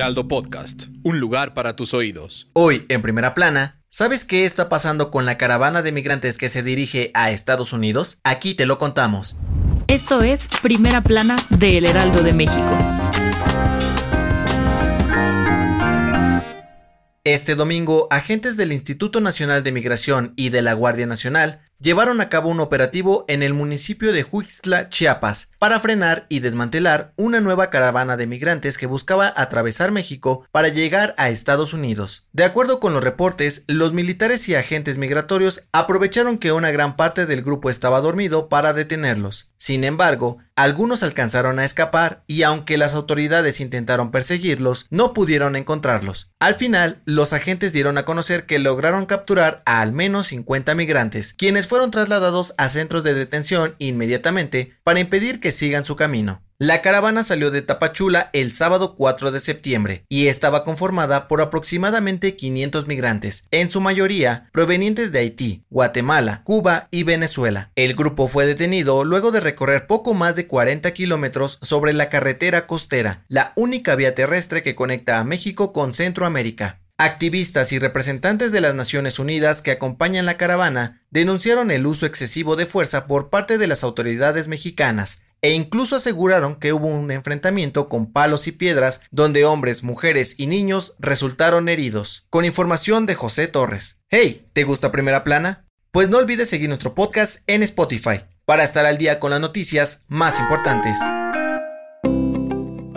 Heraldo Podcast, un lugar para tus oídos. Hoy, en primera plana, ¿sabes qué está pasando con la caravana de migrantes que se dirige a Estados Unidos? Aquí te lo contamos. Esto es Primera Plana de El Heraldo de México. Este domingo, agentes del Instituto Nacional de Migración y de la Guardia Nacional llevaron a cabo un operativo en el municipio de Huixtla, Chiapas, para frenar y desmantelar una nueva caravana de migrantes que buscaba atravesar México para llegar a Estados Unidos. De acuerdo con los reportes, los militares y agentes migratorios aprovecharon que una gran parte del grupo estaba dormido para detenerlos. Sin embargo, algunos alcanzaron a escapar y aunque las autoridades intentaron perseguirlos, no pudieron encontrarlos. Al final, los agentes dieron a conocer que lograron capturar a al menos 50 migrantes, quienes fueron trasladados a centros de detención inmediatamente para impedir que sigan su camino. La caravana salió de Tapachula el sábado 4 de septiembre y estaba conformada por aproximadamente 500 migrantes, en su mayoría provenientes de Haití, Guatemala, Cuba y Venezuela. El grupo fue detenido luego de recorrer poco más de 40 kilómetros sobre la carretera costera, la única vía terrestre que conecta a México con Centroamérica. Activistas y representantes de las Naciones Unidas que acompañan la caravana denunciaron el uso excesivo de fuerza por parte de las autoridades mexicanas e incluso aseguraron que hubo un enfrentamiento con palos y piedras donde hombres, mujeres y niños resultaron heridos. Con información de José Torres. Hey, ¿te gusta Primera Plana? Pues no olvides seguir nuestro podcast en Spotify para estar al día con las noticias más importantes.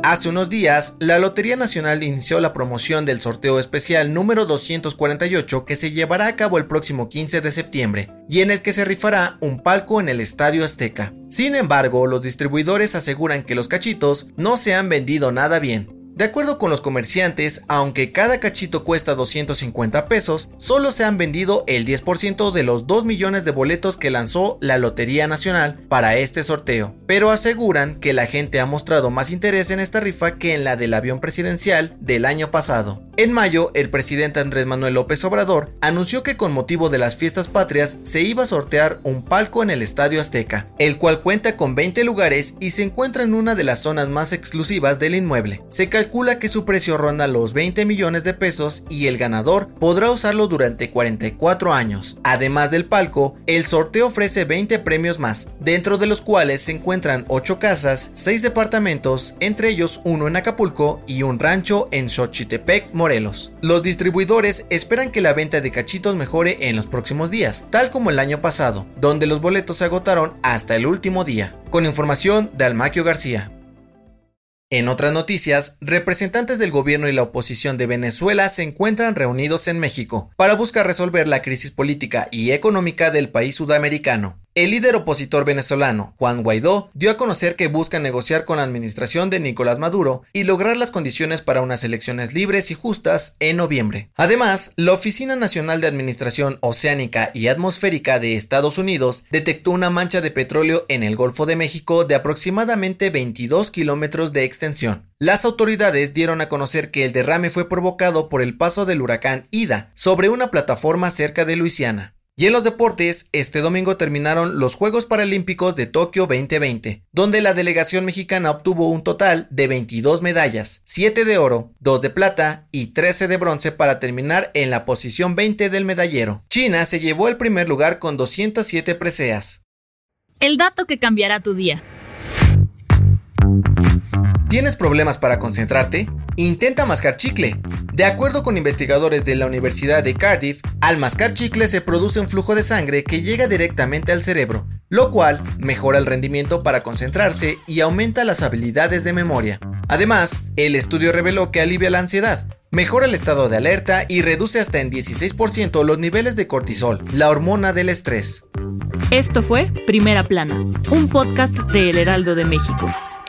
Hace unos días, la Lotería Nacional inició la promoción del sorteo especial número 248 que se llevará a cabo el próximo 15 de septiembre y en el que se rifará un palco en el Estadio Azteca. Sin embargo, los distribuidores aseguran que los cachitos no se han vendido nada bien, de acuerdo con los comerciantes, aunque cada cachito cuesta 250 pesos, solo se han vendido el 10% de los 2 millones de boletos que lanzó la Lotería Nacional para este sorteo, pero aseguran que la gente ha mostrado más interés en esta rifa que en la del avión presidencial del año pasado. En mayo, el presidente Andrés Manuel López Obrador anunció que con motivo de las fiestas patrias se iba a sortear un palco en el Estadio Azteca, el cual cuenta con 20 lugares y se encuentra en una de las zonas más exclusivas del inmueble. Se calcula que su precio ronda los 20 millones de pesos y el ganador podrá usarlo durante 44 años. Además del palco, el sorteo ofrece 20 premios más, dentro de los cuales se encuentran 8 casas, 6 departamentos, entre ellos uno en Acapulco y un rancho en Xochitepec, Morelos. Los distribuidores esperan que la venta de cachitos mejore en los próximos días, tal como el año pasado, donde los boletos se agotaron hasta el último día. Con información de Almaquio García. En otras noticias, representantes del gobierno y la oposición de Venezuela se encuentran reunidos en México para buscar resolver la crisis política y económica del país sudamericano. El líder opositor venezolano, Juan Guaidó, dio a conocer que busca negociar con la administración de Nicolás Maduro y lograr las condiciones para unas elecciones libres y justas en noviembre. Además, la Oficina Nacional de Administración Oceánica y Atmosférica de Estados Unidos detectó una mancha de petróleo en el Golfo de México de aproximadamente 22 kilómetros de extensión. Las autoridades dieron a conocer que el derrame fue provocado por el paso del huracán Ida sobre una plataforma cerca de Luisiana. Y en los deportes, este domingo terminaron los Juegos Paralímpicos de Tokio 2020, donde la delegación mexicana obtuvo un total de 22 medallas, 7 de oro, 2 de plata y 13 de bronce para terminar en la posición 20 del medallero. China se llevó el primer lugar con 207 preseas. El dato que cambiará tu día. ¿Tienes problemas para concentrarte? Intenta mascar chicle. De acuerdo con investigadores de la Universidad de Cardiff, al mascar chicle se produce un flujo de sangre que llega directamente al cerebro, lo cual mejora el rendimiento para concentrarse y aumenta las habilidades de memoria. Además, el estudio reveló que alivia la ansiedad, mejora el estado de alerta y reduce hasta en 16% los niveles de cortisol, la hormona del estrés. Esto fue Primera Plana, un podcast de El Heraldo de México.